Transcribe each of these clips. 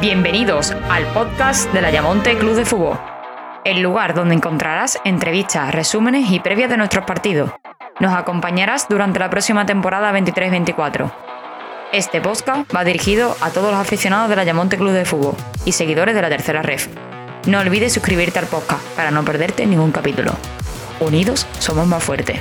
Bienvenidos al podcast de la Yamonte Club de Fútbol, el lugar donde encontrarás entrevistas, resúmenes y previas de nuestros partidos. Nos acompañarás durante la próxima temporada 23-24. Este podcast va dirigido a todos los aficionados de la Yamonte Club de Fútbol y seguidores de la tercera ref. No olvides suscribirte al podcast para no perderte ningún capítulo. Unidos somos más fuertes.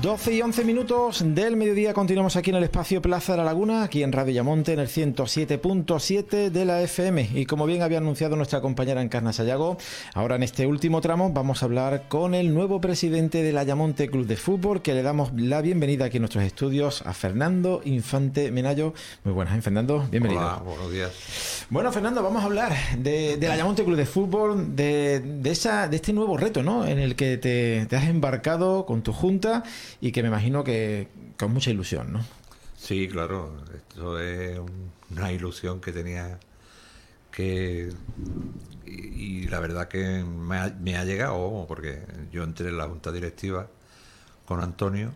12 y 11 minutos del mediodía continuamos aquí en el espacio Plaza de la Laguna, aquí en Radio Yamonte, en el 107.7 de la FM. Y como bien había anunciado nuestra compañera Encarna Sayago, ahora en este último tramo vamos a hablar con el nuevo presidente de la Yamonte Club de Fútbol, que le damos la bienvenida aquí en nuestros estudios a Fernando Infante Menayo. Muy buenas, ¿eh, Fernando? Bienvenido. Hola, buenos días. Bueno, Fernando, vamos a hablar de, la Yamonte Club de Fútbol, de, esa, de este nuevo reto, ¿no? En el que te, te has embarcado con tu junta y que me imagino que con mucha ilusión, ¿no? Sí, claro, esto es una ilusión que tenía que y, la verdad que me ha, llegado porque yo entré en la junta directiva con Antonio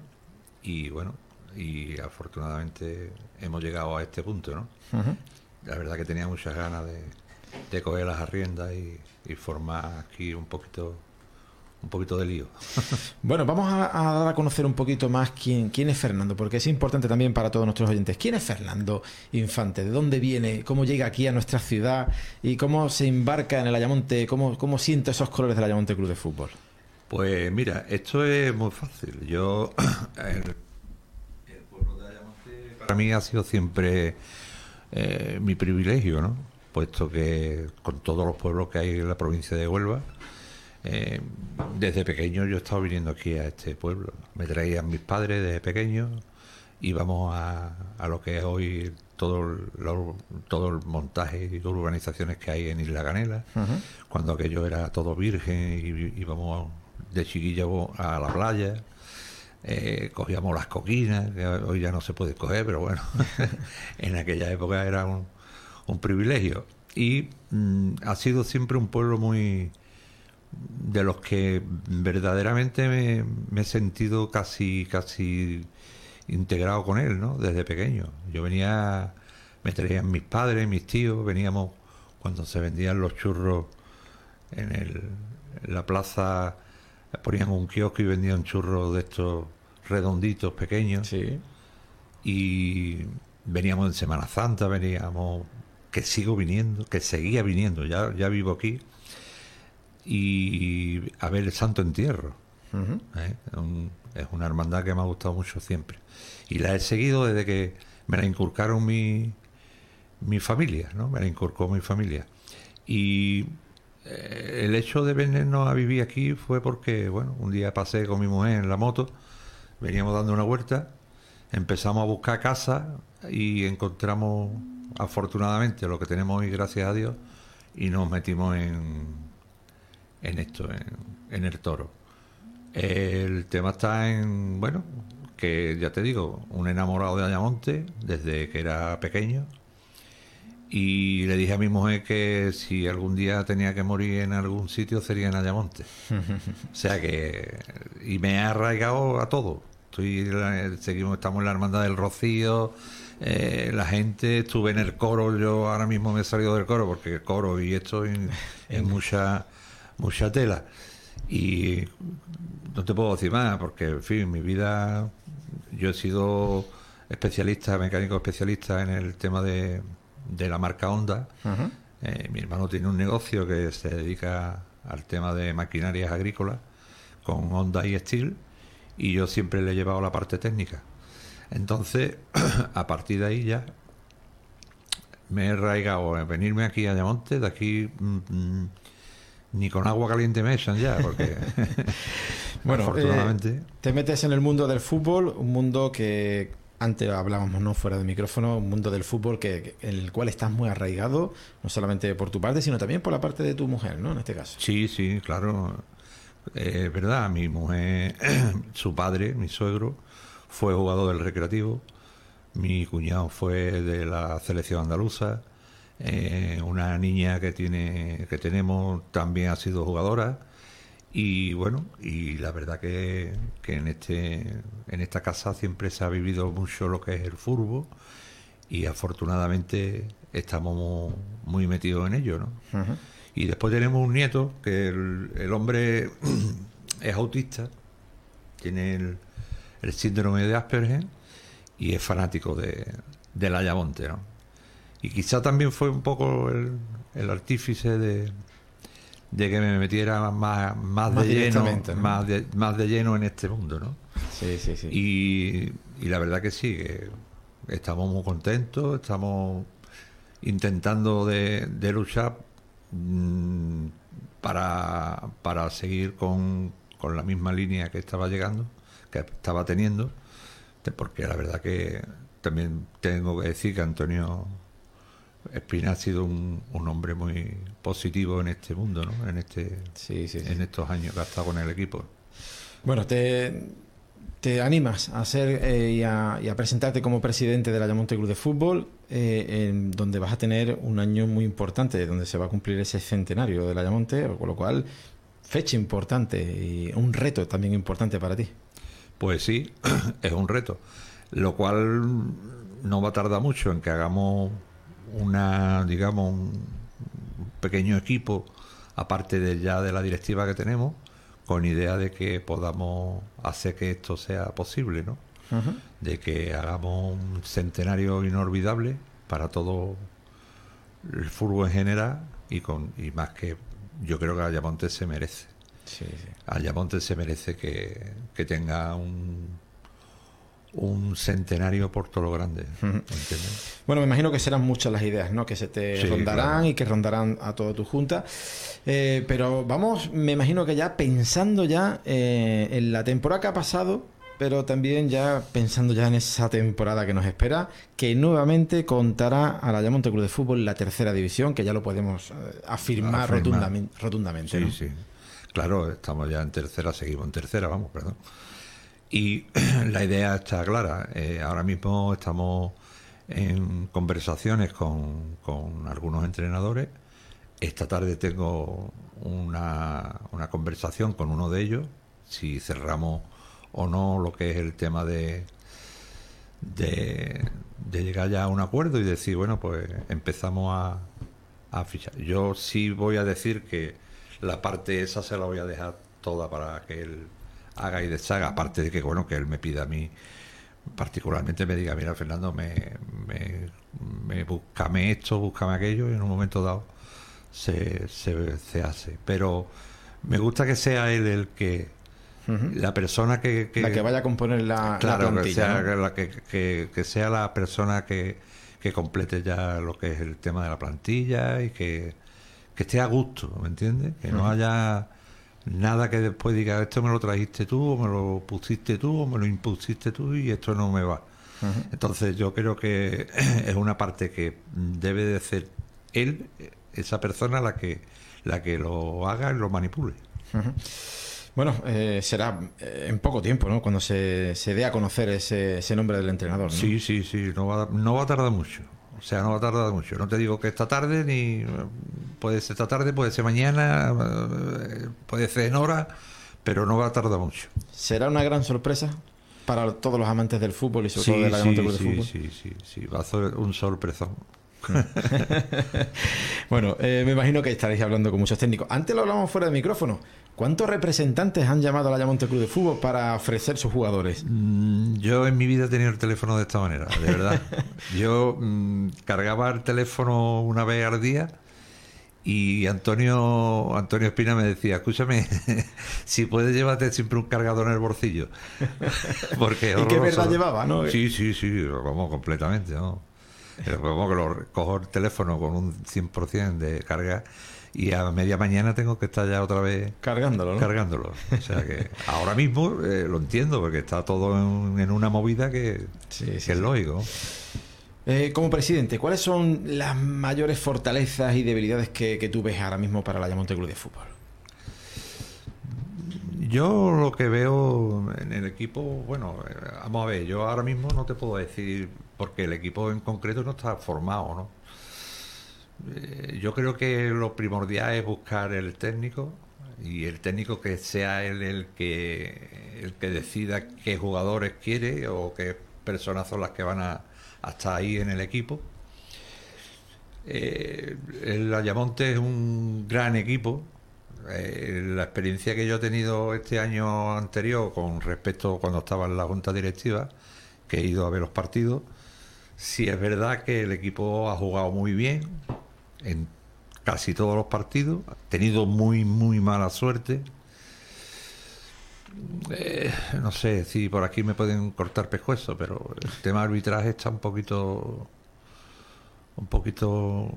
y bueno y afortunadamente hemos llegado a este punto, ¿no? La verdad que tenía muchas ganas de, de coger las arriendas y, y formar aquí un poquito un poquito de lío. bueno, vamos a, dar a conocer un poquito más quién, quién es Fernando, porque es importante también para todos nuestros oyentes. ¿Quién es Fernando Infante? ¿De dónde viene? ¿Cómo llega aquí a nuestra ciudad? ¿Y cómo se embarca en el Ayamonte? ¿Cómo, cómo siente esos colores del Ayamonte Club de Fútbol? Pues mira, esto es muy fácil. Yo, el, pueblo de Ayamonte para mí ha sido siempre eh, mi privilegio, ¿no? Puesto que con todos los pueblos que hay en la provincia de Huelva, eh, desde pequeño yo he estado viniendo aquí a este pueblo. Me traían mis padres desde pequeño. Íbamos a, a lo que es hoy todo, todo el montaje y urbanizaciones que hay en Isla Canela. Cuando aquello era todo virgen y íbamos de chiquillo a la playa. Eh, cogíamos las coquinas, que hoy ya no se puede coger, pero bueno, en aquella época era un, un privilegio. Y mm, ha sido siempre un pueblo muy, de los que verdaderamente me, he sentido casi, casi integrado con él, ¿no? Desde pequeño. Yo venía, me traían mis padres, mis tíos, veníamos cuando se vendían los churros en, el, la plaza, ponían un kiosco y vendían churros de estos redonditos, pequeños. Sí. Y veníamos en Semana Santa, veníamos, que sigo viniendo, que seguía viniendo, ya, ya vivo aquí y a ver el Santo Entierro. ¿eh? es una hermandad que me ha gustado mucho siempre. Y la he seguido desde que me la inculcaron mi, mi familia, ¿no? Me la inculcó mi familia. Y eh, el hecho de venirnos a vivir aquí fue porque, bueno, un día pasé con mi mujer en la moto, veníamos dando una vuelta, empezamos a buscar casa y encontramos afortunadamente lo que tenemos hoy, gracias a Dios, y nos metimos en en esto, en, el toro. El tema está en, bueno, que ya te digo, un enamorado de Ayamonte desde que era pequeño. Y le dije a mi mujer que si algún día tenía que morir en algún sitio sería en Ayamonte. o sea que. Y me ha arraigado a todo. Estoy, seguimos, estamos en la Hermandad del Rocío, eh, la gente, estuve en el coro, yo ahora mismo me he salido del coro porque el coro y esto es mucha mucha tela. Y no te puedo decir más, porque, en fin, mi vida, yo he sido especialista, mecánico especialista en el tema de, de la marca Honda. Eh, mi hermano tiene un negocio que se dedica al tema de maquinarias agrícolas con Honda y Steel y yo siempre le he llevado la parte técnica. Entonces, a partir de ahí ya me he arraigado en venirme aquí a Ayamonte, de aquí mm, mm, ni con agua caliente me echan ya, porque bueno, afortunadamente. Eh, te metes en el mundo del fútbol, un mundo que antes hablábamos no fuera de micrófono, un mundo del fútbol que, en el cual estás muy arraigado, no solamente por tu parte, sino también por la parte de tu mujer, ¿no? En este caso. Sí, sí, claro. Es verdad, mi mujer, su padre, mi suegro, fue jugador del recreativo, mi cuñado fue de la selección andaluza, Eh, una niña que tiene que tenemos también ha sido jugadora y bueno y la verdad que, que en este en esta casa siempre se ha vivido mucho lo que es el fútbol y afortunadamente estamos muy metidos en ello, ¿no? Y después tenemos un nieto que el, hombre es autista, tiene el, síndrome de Asperger y es fanático de, la Ayamonte, ¿no? Y quizá también fue un poco el, artífice de, de que me metiera más, más, de lleno más, de, más de lleno en este mundo, ¿no? Sí, sí, sí. Y, y la verdad que sí, que estamos muy contentos, estamos intentando de, luchar mm, para, para seguir con, con, la misma línea que estaba llegando, que estaba teniendo, porque la verdad que también tengo que decir que Antonio Espina ha sido un, un hombre muy positivo en este mundo, ¿no? En este en estos años que ha estado con el equipo. Bueno, te, te animas a ser eh, y, a, presentarte como presidente de la Ayamonte Club de Fútbol, eh, en donde vas a tener un año muy importante, donde se va a cumplir ese centenario de la Ayamonte, con lo cual, fecha importante y un reto también importante para ti. Pues sí, es un reto, lo cual no va a tardar mucho en que hagamos una, digamos, un pequeño equipo, aparte de ya de la directiva que tenemos, con idea de que podamos hacer que esto sea posible, ¿no? De que hagamos un centenario inolvidable para todo el fútbol en general y con y más que yo creo que Ayamonte se merece. Sí, sí. Ayamonte se merece que, que tenga un un centenario por todo lo grande. Bueno, me imagino que serán muchas las ideas, ¿no? Que se te rondarán y que rondarán a toda tu junta. Eh, pero vamos, me imagino que ya pensando ya eh, en la temporada que ha pasado, pero también ya pensando ya en esa temporada que nos espera, que nuevamente contará a la Yamonte Club de Fútbol la tercera división, que ya lo podemos eh, afirmar, rotundamente. rotundamente sí, sí. Claro, estamos ya en tercera, seguimos en tercera, vamos, perdón. Y la idea está clara. Eh, ahora mismo estamos en conversaciones con, algunos entrenadores. Esta tarde tengo una, una, conversación con uno de ellos, si cerramos o no lo que es el tema de, de, llegar ya a un acuerdo y decir, bueno, pues empezamos a, a fichar. Yo sí voy a decir que la parte esa se la voy a dejar toda para que él haga y deshaga, aparte de que, bueno, que él me pida a mí, particularmente me diga, mira, Fernando, me, me, me búscame esto, búscame aquello, y en un momento dado se, se, hace. Pero me gusta que sea él el que, la persona que, La que vaya a componer la, claro, que, sea, la que, que, sea la persona que, que complete ya lo que es el tema de la plantilla y que, que esté a gusto, ¿me entiendes? Que no haya Nada que después diga, esto me lo trajiste tú, o me lo pusiste tú, o me lo impusiste tú, y esto no me va. Entonces yo creo que es una parte que debe de ser él, esa persona, la que, la que lo haga y lo manipule. Bueno, eh, será eh, en poco tiempo, ¿no? Cuando se, se dé a conocer ese, ese nombre del entrenador. ¿no? Sí, sí, sí, no va, no va a tardar mucho. O sea, no va a tardar mucho. No te digo que esta tarde, ni puede ser esta tarde, puede ser mañana, eh, puede ser en hora, pero no va a tardar mucho. ¿Será una gran sorpresa para todos los amantes del fútbol y sobre todo de la sí, de fútbol? Sí, sí, sí, va a ser un sorpresón. bueno, eh, me imagino que estaréis hablando con muchos técnicos. Antes lo hablamos fuera de micrófono. ¿Cuántos representantes han llamado a la Yamonte Club de Fútbol para ofrecer sus jugadores? Mm, yo en mi vida he tenido el teléfono de esta manera, de verdad. yo mm, cargaba el teléfono una vez al día y Antonio Antonio Espina me decía, escúchame, si puedes llévate siempre un cargador en el bolsillo. Porque ¿Y qué verdad llevaba, no? Sí, sí, sí, vamos completamente, ¿no? Como que lo cojo el teléfono con un 100% de carga y a media mañana tengo que estar ya otra vez cargándolo. Cargándolo. O sea que ahora mismo eh, lo entiendo porque está todo en, una movida que, es lógico. Eh, como presidente, ¿cuáles son las mayores fortalezas y debilidades que, tú ves ahora mismo para la Yamonte Club de Fútbol? Yo lo que veo en el equipo, bueno, eh, vamos a ver, yo ahora mismo no te puedo decir porque el equipo en concreto no está formado, ¿no? eh, yo creo que lo primordial es buscar el técnico y el técnico que sea él el que el que decida qué jugadores quiere o qué personas son las que van a, estar ahí en el equipo. Eh, el Ayamonte es un gran equipo. Eh, la experiencia que yo he tenido este año anterior con respecto a cuando estaba en la junta directiva, que he ido a ver los partidos, sí es verdad que el equipo ha jugado muy bien en casi todos los partidos, ha tenido muy, muy mala suerte. Eh, no sé si por aquí me pueden cortar pescuezo, pero el tema arbitraje está un poquito un poquito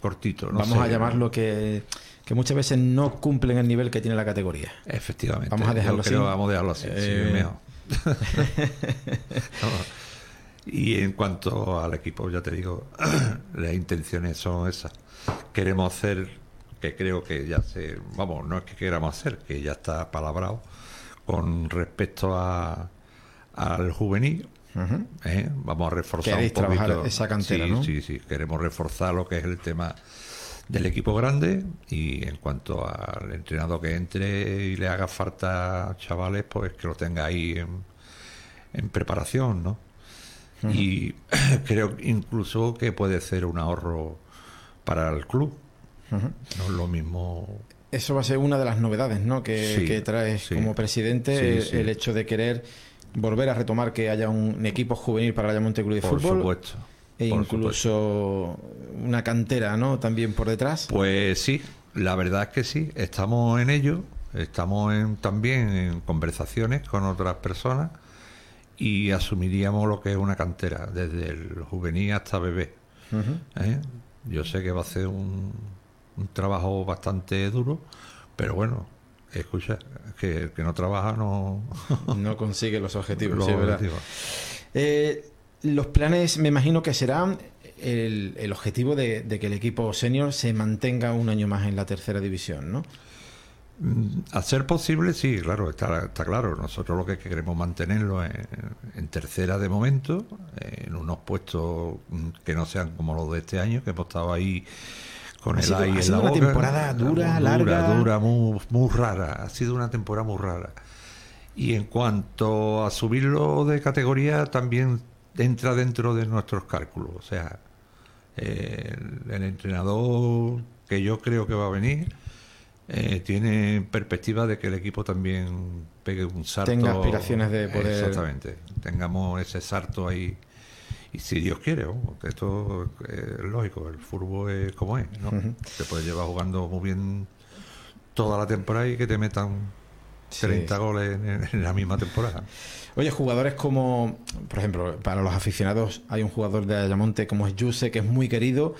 cortito. Vamos a llamarlo que, que muchas veces no cumplen el nivel que tiene la categoría. Efectivamente. Vamos a dejarlo así. Vamos a dejarlo así. Eh, y en cuanto al equipo, ya te digo, las intenciones son esas. Queremos hacer, que creo que ya se, vamos, no es que queramos hacer, que ya está palabrado con respecto a, al juvenil. ¿eh? Vamos a reforzar un poquito esa cantera, sí, sí, sí, queremos reforzar lo que es el tema del equipo grande y en cuanto al entrenador que entre y le haga falta chavales, pues que lo tenga ahí en, en preparación, ¿no? Y creo incluso que puede ser un ahorro para el club. No es lo mismo. Eso va a ser una de las novedades ¿no? que, traes como presidente, el, hecho de querer volver a retomar que haya un equipo juvenil para el Ayamonte Club de por Fútbol. Supuesto. E incluso una cantera, ¿no? También por detrás. Pues sí, la verdad es que sí, estamos en ello, estamos en, también en conversaciones con otras personas y asumiríamos lo que es una cantera, desde el juvenil hasta bebé. ¿eh? Yo sé que va a ser un, un, trabajo bastante duro, pero bueno, escucha, que el que no trabaja no... no consigue los objetivos. los, objetivos. Eh, los planes me imagino que serán el, el objetivo de, de, que el equipo senior se mantenga un año más en la tercera división, ¿no? Mm, a ser posible, sí, claro, está, está claro. Nosotros lo que queremos mantenerlo en, en, tercera de momento, en unos puestos mm, que no sean como los de este año, que hemos estado ahí con el aire ha sido una temporada dura, larga. Dura, muy, muy rara. Ha sido una temporada muy rara. Y en cuanto a subirlo de categoría, también entra dentro de nuestros cálculos. O sea, el, el entrenador que yo creo que va a venir eh, tiene perspectiva de que el equipo también pegue un salto. Tenga aspiraciones de poder. Exactamente. Tengamos ese salto ahí. Y si Dios quiere, esto es lógico, el fútbol es como es, ¿no? Te puedes llevar jugando muy bien toda la temporada y que te metan 30 goles en, la misma temporada. Oye, jugadores como, por ejemplo, para los aficionados hay un jugador de Ayamonte como es Yuse, que es muy querido.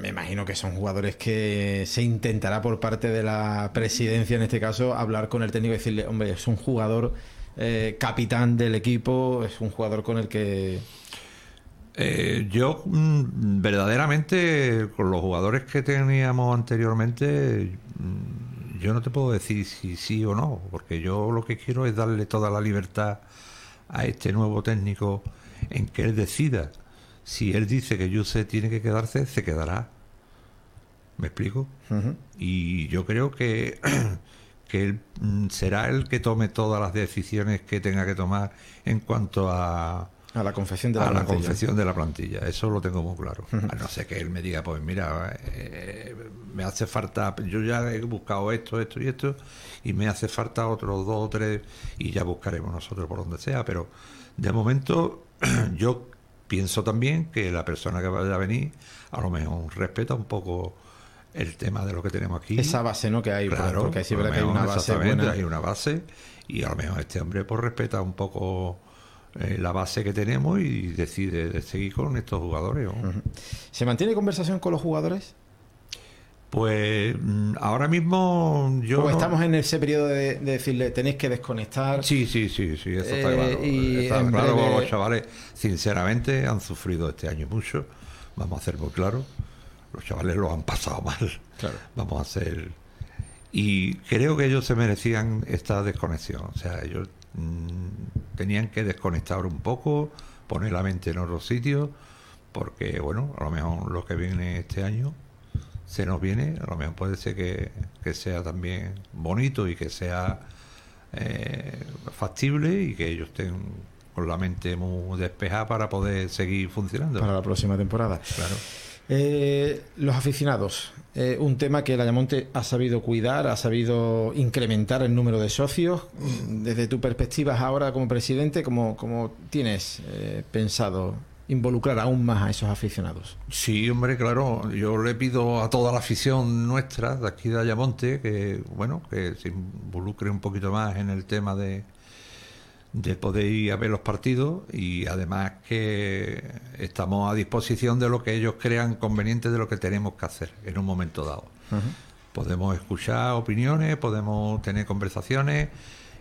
me imagino que son jugadores que se intentará por parte de la presidencia, en este caso, hablar con el técnico y decirle, hombre, es un jugador eh, capitán del equipo, es un jugador con el que... Eh, yo mm, verdaderamente con los jugadores que teníamos anteriormente mm, yo no te puedo decir si sí o no, porque yo lo que quiero es darle toda la libertad a este nuevo técnico en que él decida. Si él dice que Yuse tiene que quedarse, se quedará. ¿Me explico? Y yo creo que, que él mm, será el que tome todas las decisiones que tenga que tomar en cuanto a, a la confección de la, a plantilla. la confección de la plantilla, eso lo tengo muy claro. A no ser que él me diga, pues mira, eh, me hace falta, yo ya he buscado esto, esto y esto, y me hace falta otros dos o tres, y ya buscaremos nosotros por donde sea, pero de momento yo pienso también que la persona que vaya a venir, a lo mejor respeta un poco el tema de lo que tenemos aquí. Esa base, ¿no? Que hay, claro, porque sí, que hay una base buena. Hay una base, y a lo mejor este hombre pues respeta un poco eh, la base que tenemos y decide seguir con estos jugadores. ¿Se mantiene conversación con los jugadores? Pues mm, ahora mismo yo. estamos en ese periodo de, decirle tenéis que desconectar. Sí, sí, sí, sí, eso está eh, claro. Y claro, los chavales, sinceramente, han sufrido este año mucho. Vamos a hacer muy claro. Los chavales lo han pasado mal. Vamos a hacer. Y creo que ellos se merecían esta desconexión. O sea, ellos Mm, tenían que desconectar un poco, poner la mente en otro sitio, porque bueno, a lo mejor lo que viene este año se nos viene, a lo mejor puede ser que, que sea también bonito y que sea eh, factible y que ellos estén con la mente muy despejada para poder seguir funcionando. Para la próxima temporada. Claro. Eh, los aficionados, eh, un tema que el Ayamonte ha sabido cuidar, ha sabido incrementar el número de socios. Desde tu perspectiva ahora como presidente, ¿cómo, cómo tienes eh, pensado involucrar aún más a esos aficionados? Sí, hombre, claro. Yo le pido a toda la afición nuestra de aquí de Ayamonte que, bueno, que se involucre un poquito más en el tema de, de poder ir a ver los partidos y además que estamos a disposición de lo que ellos crean conveniente de lo que tenemos que hacer en un momento dado. Podemos escuchar opiniones, podemos tener conversaciones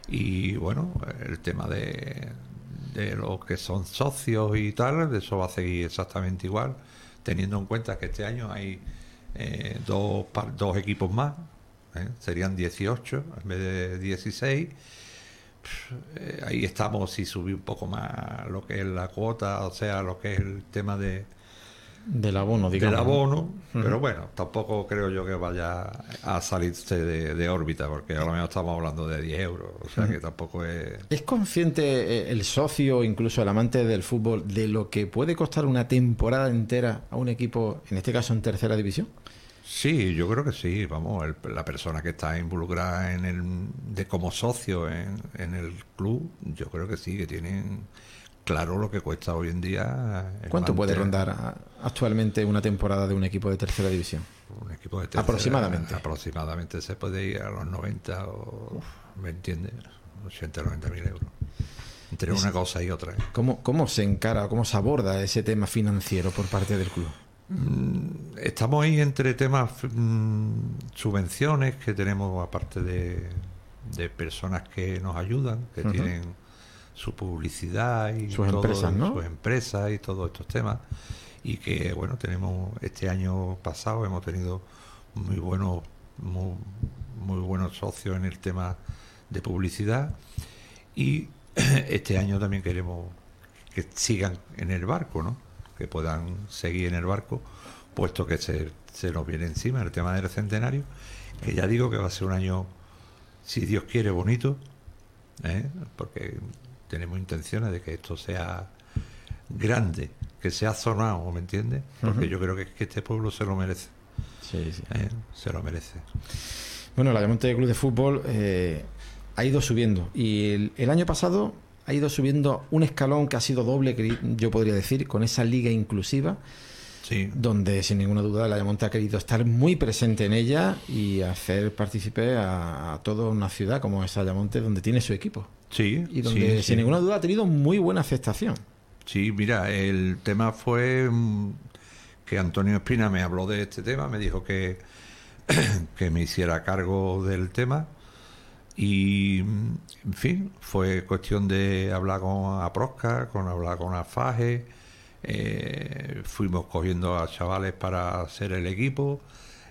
y bueno, el tema de, de los que son socios y tal, eso va a seguir exactamente igual, teniendo en cuenta que este año hay eh, dos, dos equipos más, ¿eh? serían 18 en vez de 16 eh, ahí estamos y subí un poco más lo que es la cuota, o sea, lo que es el tema de del abono, digamos. Del abono, pero bueno, tampoco creo yo que vaya a salirse de, órbita, porque a lo mejor estamos hablando de 10 euros, o sea que tampoco es... ¿Es consciente eh, el socio, incluso el amante del fútbol, de lo que puede costar una temporada entera a un equipo, en este caso en tercera división? Sí, yo creo que sí. Vamos, la persona que está involucrada en el, de como socio en, en, el club, yo creo que sí, que tienen claro lo que cuesta hoy en día. ¿Cuánto puede rondar actualmente una temporada de un equipo de tercera división? Un equipo de tercera, aproximadamente. Aproximadamente se puede ir a los 90 o, ¿me entiendes? 80 o 90 mil euros. Entre una cosa y otra. ¿eh? ¿Cómo, ¿Cómo se encara, cómo se aborda ese tema financiero por parte del club? Mm, estamos ahí entre temas, mm, subvenciones que tenemos aparte de, de, personas que nos ayudan, que tienen su publicidad y sus empresas, ¿no? sus empresas y todos estos temas. Y que, bueno, tenemos este año pasado hemos tenido muy buenos, muy, muy buenos socios en el tema de publicidad. Y este año también queremos que sigan en el barco, ¿no? Que puedan seguir en el barco, puesto que se, se nos viene encima el tema del centenario, que ya digo que va a ser un año, si Dios quiere, bonito, ¿eh? porque tenemos intenciones de que esto sea grande, que sea zonado, ¿me entiendes? Porque yo creo que, este pueblo se lo merece. Sí, sí. ¿Eh? Se lo merece. Bueno, la Ayamonte Club de Fútbol eh, ha ido subiendo y el año pasado ha ido subiendo un escalón que ha sido doble, yo podría decir, con esa liga inclusiva. Sí. donde sin ninguna duda la Ayamonte ha querido estar muy presente en ella y hacer partícipe a, toda una ciudad como es Ayamonte, donde tiene su equipo. Sí. Y donde sin ninguna duda ha tenido muy buena aceptación. Sí, mira, el tema fue mm, que Antonio Espina me habló de este tema, me dijo que, que me hiciera cargo del tema y, en fin, fue cuestión de hablar con Aprosca, con hablar con Afaje. Eh, fuimos cogiendo a chavales para hacer el equipo.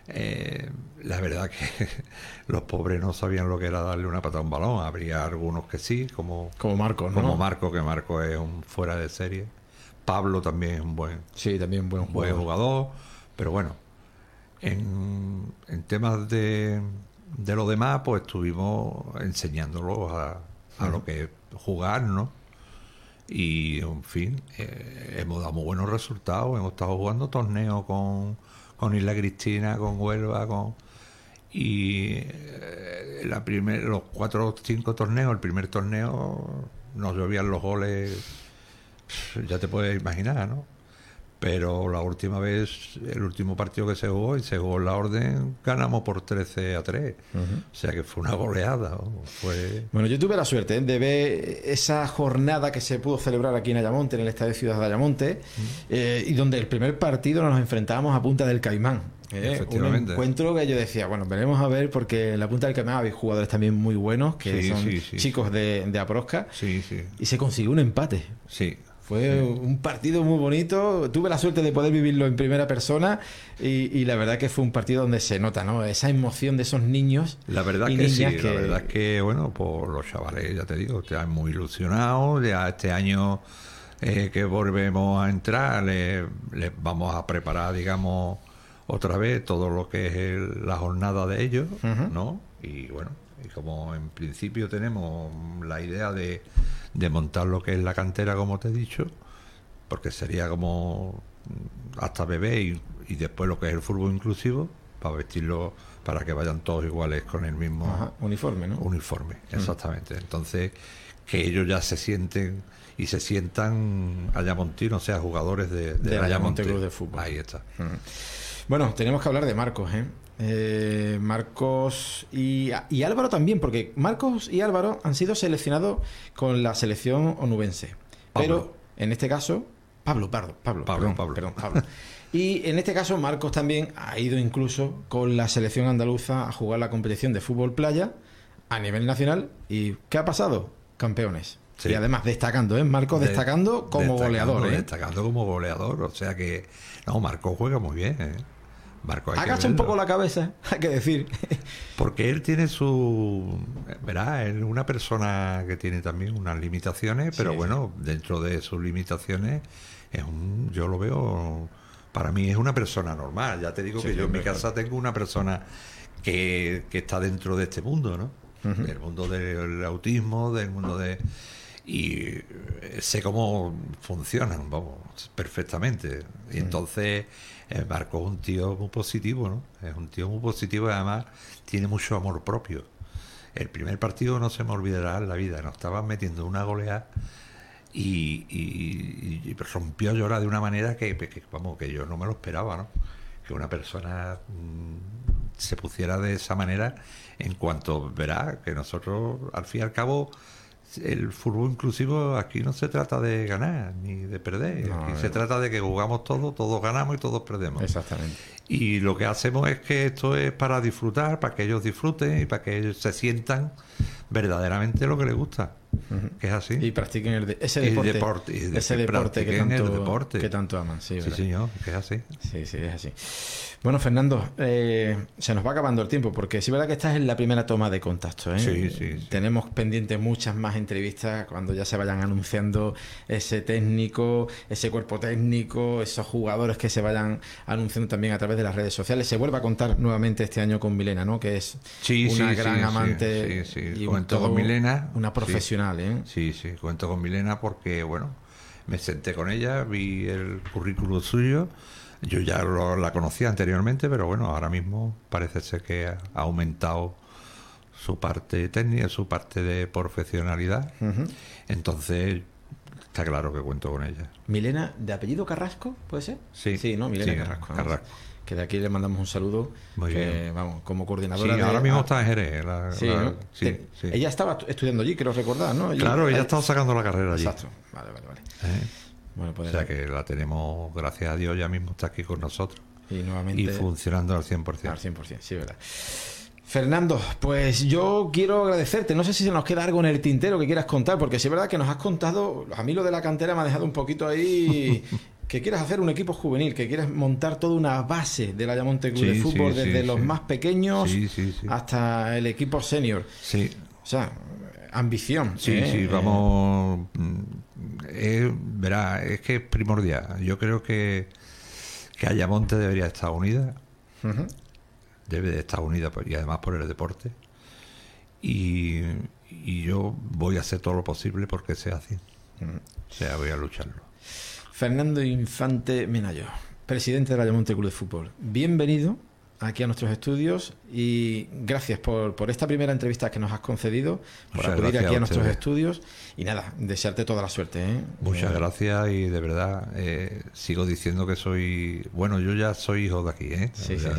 Eh, la verdad que los pobres no sabían lo que era darle una pata a un balón. Habría algunos que sí, como, como Marco, ¿no? Como Marco, que Marco es un fuera de serie. Pablo también es un buen, sí, también un buen, buen jugador. Pero bueno, en, en temas de, de lo demás, pues estuvimos enseñándolos a, lo que es jugar, ¿no? Y, en fin, eh, hemos dado muy buenos resultados. Hemos estado jugando torneos con, con Isla Cristina, con Huelva, con... Y eh, la primer, los cuatro o cinco torneos, el primer torneo nos llovían los goles, ya te puedes imaginar, ¿no? Pero la última vez, el último partido que se jugó y se jugó en la orden, ganamos por 13 a 3. O sea que fue una goleada. Fue... Bueno, yo tuve la suerte ¿eh? de ver esa jornada que se pudo celebrar aquí en Ayamonte, en el Estadio Ciudad de Ayamonte, eh, y donde el primer partido nos enfrentábamos a Punta del Caimán. ¿eh? Un encuentro que yo decía, bueno, veremos a ver, porque en la Punta del Caimán habéis jugadores también muy buenos, que son chicos de, de Aprosca, y se consiguió un empate. Sí, fue un partido muy bonito. Tuve la suerte de poder vivirlo en primera persona y, la verdad que fue un partido donde se nota, ¿no? Esa emoción de esos niños. La verdad que sí, la verdad es que, bueno, por los chavales, ya te digo, están muy ilusionados. Ya este año eh, que volvemos a entrar, les vamos a preparar, digamos, otra vez todo lo que es la jornada de ellos, ¿no? Y bueno, y como en principio tenemos la idea de, de montar lo que es la cantera, como te he dicho, porque sería como hasta bebé y, y después lo que es el fútbol inclusivo, para vestirlo para que vayan todos iguales con el mismo uniforme, ¿no? Uniforme, exactamente. Entonces, que ellos ya se sienten y se sientan Ayamontinos, o sea, jugadores de, de, Ayamonte Club de Fútbol. Ahí está. Bueno, tenemos que hablar de Marcos, ¿eh? Eh Marcos y, y, Álvaro también, porque Marcos y Álvaro han sido seleccionados con la selección onubense. Pero en este caso, Pablo, Pablo, Pablo, Pablo, Pablo. Perdón, Pablo. Y en este caso, Marcos también ha ido incluso con la selección andaluza a jugar la competición de fútbol playa a nivel nacional. ¿Y qué ha pasado? Campeones. Y además destacando, ¿eh? Marcos destacando como goleador. ¿eh? Destacando como goleador. O sea que, no, Marcos juega muy bien. ¿eh? Marcos Agacha un poco la cabeza, hay que decir. Porque él tiene su. Verá, es una persona que tiene también unas limitaciones, pero bueno, dentro de sus limitaciones, es un, yo lo veo para mí es una persona normal. Ya te digo que yo en mi casa tengo una persona que, está dentro de este mundo, ¿no? Del mundo del autismo, del mundo de... Y eh, sé cómo funcionan, vamos, perfectamente. Y entonces Marco un tío muy positivo, ¿no? Es un tío muy positivo y además tiene mucho amor propio. El primer partido no se me olvidará en la vida. Nos estaban metiendo una goleada y, rompió a llorar de una manera que, vamos, que yo no me lo esperaba, ¿no? Que una persona mm, se pusiera de esa manera en cuanto verá que nosotros, al fin y al cabo, el fútbol inclusivo aquí no se trata de ganar ni de perder, aquí se trata de que jugamos todos, todos ganamos y todos perdemos. Exactamente. Y lo que hacemos es que esto es para disfrutar, para que ellos disfruten y para que ellos se sientan verdaderamente lo que les gusta. Que es así. Y practiquen el ese deporte, ese deporte que tanto, que tanto aman. Sí, sí señor, que es así. Sí, sí, es así. Bueno, Fernando, eh, se nos va acabando el tiempo, porque sí verdad que esta es la primera toma de contacto. ¿eh? Sí, sí, Tenemos pendientes muchas más entrevistas cuando ya se vayan anunciando ese técnico, ese cuerpo técnico, esos jugadores que se vayan anunciando también a través de las redes sociales. Se vuelve a contar nuevamente este año con Milena, ¿no? Que es una gran amante y con Milena. Una profesional, ¿eh? Sí, sí, cuento con Milena porque, bueno, me senté con ella, vi el currículum suyo. Yo ya la conocía anteriormente, pero bueno, ahora mismo parece ser que ha aumentado su parte técnica, su parte de profesionalidad. Entonces, está claro que cuento con ella. Milena, de apellido Carrasco, ¿puede ser? Sí. Sí, ¿no? Milena Carrasco. Carrasco que de aquí le mandamos un saludo. Muy bien. Vamos, como coordinadora. Sí, ahora mismo está en Jerez. sí, Ella estaba estudiando allí, quiero recordar, ¿no? claro, ella estaba sacando la carrera allí. Exacto. Vale, vale, vale. ¿Eh? Bueno, pues, o sea que la tenemos, gracias a Dios, ya mismo está aquí con nosotros. Y nuevamente. Y funcionando al 100%. Al 100%, sí, verdad. Fernando, pues yo quiero agradecerte. No sé si se nos queda algo en el tintero que quieras contar, porque sí es verdad que nos has contado, a mí lo de la cantera me ha dejado un poquito ahí que quieras hacer un equipo juvenil, que quieras montar toda una base de la Ayamonte Club de Fútbol, desde los más pequeños hasta el equipo senior. Sí. O sea, ambición. Sí, ¿eh? sí, vamos. Eh, verá, es que es primordial. Yo creo que, que Ayamonte debería estar unida. Debe de estar unida y además por el deporte. Y, y, yo voy a hacer todo lo posible porque sea así. O sea, voy a lucharlo. Fernando Infante Menayo, presidente de la Ayamonte Club de Fútbol. Bienvenido aquí a nuestros estudios y gracias por, esta primera entrevista que nos has concedido, por acudir aquí a, nuestros estudios y nada, desearte toda la suerte. ¿eh? Muchas gracias y de verdad eh, sigo diciendo que soy, bueno, yo ya soy hijo de aquí, ¿eh?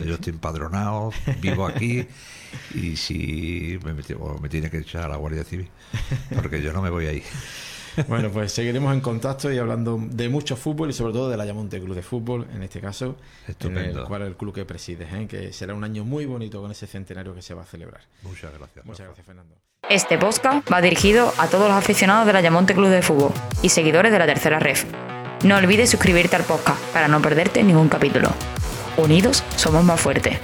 yo estoy empadronado, vivo aquí y si me, me tiene que echar a la Guardia Civil, porque yo no me voy ahí. Bueno, pues seguiremos en contacto y hablando de mucho fútbol y sobre todo del Ayamonte Club de Fútbol, en este caso, Estupendo. el cual el club que presides, ¿eh? que será un año muy bonito con ese centenario que se va a celebrar. Muchas gracias. Muchas gracias, Fernando. Este podcast va dirigido a todos los aficionados del Ayamonte Club de Fútbol y seguidores de la tercera ref. No olvides suscribirte al podcast para no perderte ningún capítulo. Unidos somos más fuertes.